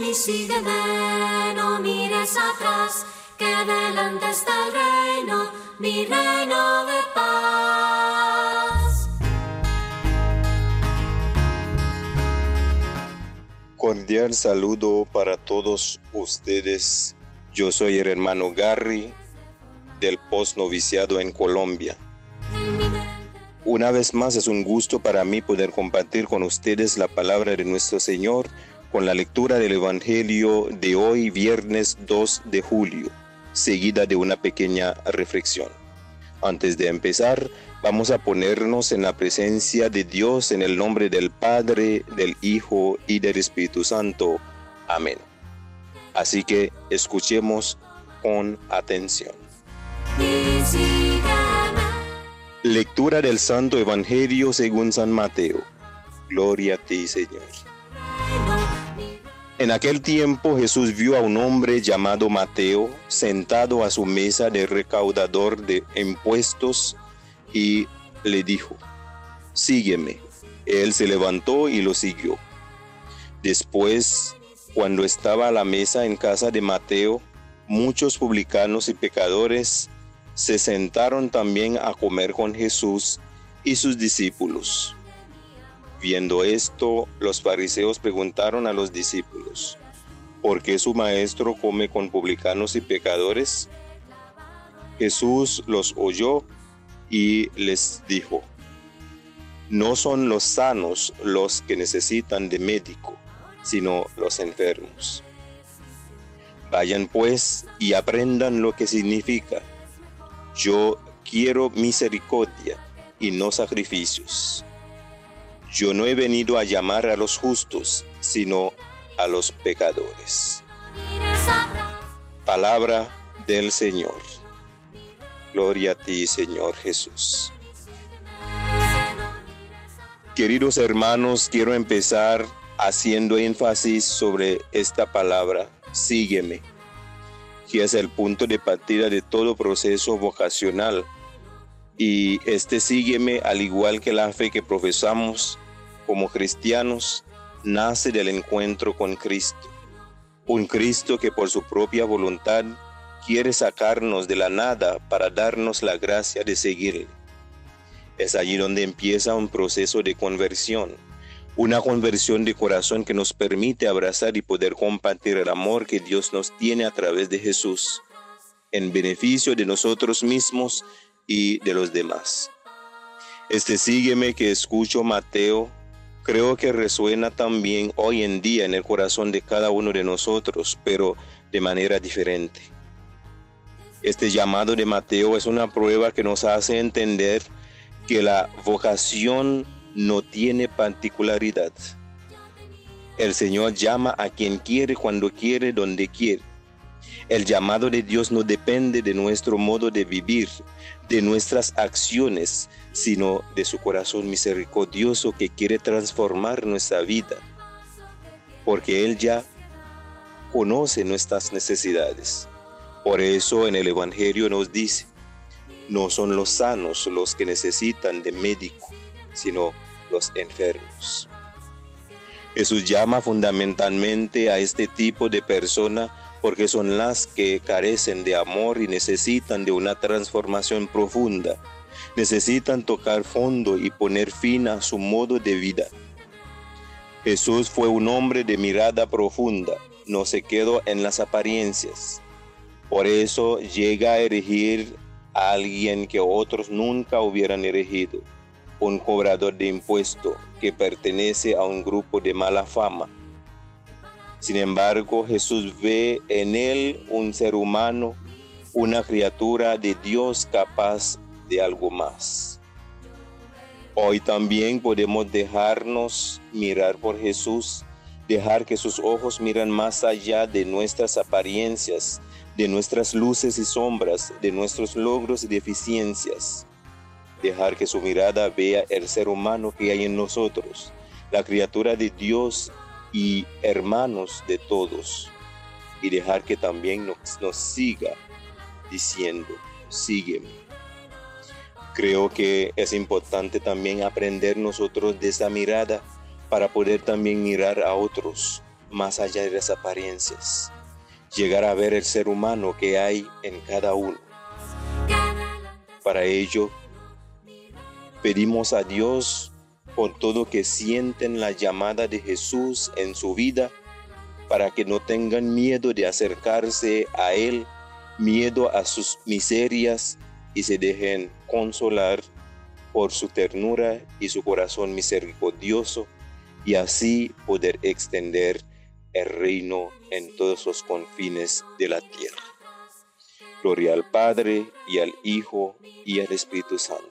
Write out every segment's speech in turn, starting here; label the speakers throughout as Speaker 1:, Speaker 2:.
Speaker 1: Y sígueme, no mires atrás, que delante está el reino, mi reino de paz.
Speaker 2: Cordial saludo para todos ustedes. Yo soy el hermano Gary del postnoviciado en Colombia. Una vez más es un gusto para mí poder compartir con ustedes la palabra de nuestro Señor con la lectura del Evangelio de hoy, viernes 2 de julio, seguida de una pequeña reflexión. Antes de empezar, vamos a ponernos en la presencia de Dios en el nombre del Padre, del Hijo y del Espíritu Santo. Amén. Así que escuchemos con atención. Lectura del Santo Evangelio según San Mateo. Gloria a ti, Señor. En aquel tiempo Jesús vio a un hombre llamado Mateo sentado a su mesa de recaudador de impuestos y le dijo, sígueme. Él se levantó y lo siguió. Después, cuando estaba a la mesa en casa de Mateo, muchos publicanos y pecadores se sentaron también a comer con Jesús y sus discípulos. Viendo esto, los fariseos preguntaron a los discípulos, ¿por qué su maestro come con publicanos y pecadores? Jesús los oyó y les dijo, no son los sanos los que necesitan de médico, sino los enfermos. Vayan pues y aprendan lo que significa yo quiero misericordia y no sacrificios. Yo no he venido a llamar a los justos, sino a los pecadores. Palabra del Señor. Gloria a ti, Señor Jesús. Queridos hermanos, quiero empezar haciendo énfasis sobre esta palabra. Sígueme que es el punto de partida de todo proceso vocacional. Y este sígueme, al igual que la fe que profesamos como cristianos, nace del encuentro con Cristo. Un Cristo que por su propia voluntad quiere sacarnos de la nada para darnos la gracia de seguirle. Es allí donde empieza un proceso de conversión una conversión de corazón que nos permite abrazar y poder compartir el amor que Dios nos tiene a través de Jesús, en beneficio de nosotros mismos y de los demás. Este sígueme que escucho Mateo, creo que resuena también hoy en día en el corazón de cada uno de nosotros, pero de manera diferente. Este llamado de Mateo es una prueba que nos hace entender que la vocación no tiene particularidad. El Señor llama a quien quiere, cuando quiere, donde quiere. El llamado de Dios no depende de nuestro modo de vivir, de nuestras acciones, sino de su corazón misericordioso que quiere transformar nuestra vida, porque Él ya conoce nuestras necesidades. Por eso en el Evangelio nos dice, no son los sanos los que necesitan de médico, sino los enfermos. Jesús llama fundamentalmente a este tipo de persona porque son las que carecen de amor y necesitan de una transformación profunda. Necesitan tocar fondo y poner fin a su modo de vida. Jesús fue un hombre de mirada profunda, no se quedó en las apariencias. Por eso llega a erigir a alguien que otros nunca hubieran erigido un cobrador de impuesto que pertenece a un grupo de mala fama. Sin embargo, Jesús ve en él un ser humano, una criatura de Dios capaz de algo más. Hoy también podemos dejarnos mirar por Jesús, dejar que sus ojos miran más allá de nuestras apariencias, de nuestras luces y sombras, de nuestros logros y deficiencias dejar que su mirada vea el ser humano que hay en nosotros, la criatura de Dios y hermanos de todos, y dejar que también nos, nos siga diciendo, sígueme. Creo que es importante también aprender nosotros de esa mirada para poder también mirar a otros más allá de las apariencias, llegar a ver el ser humano que hay en cada uno. Para ello, pedimos a Dios por todo que sienten la llamada de Jesús en su vida, para que no tengan miedo de acercarse a Él, miedo a sus miserias y se dejen consolar por su ternura y su corazón misericordioso y así poder extender el reino en todos los confines de la tierra. Gloria al Padre y al Hijo y al Espíritu Santo,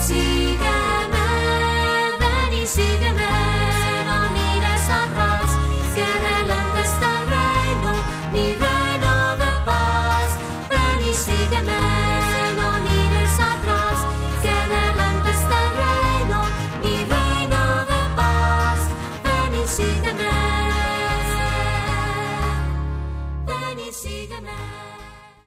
Speaker 1: Siga.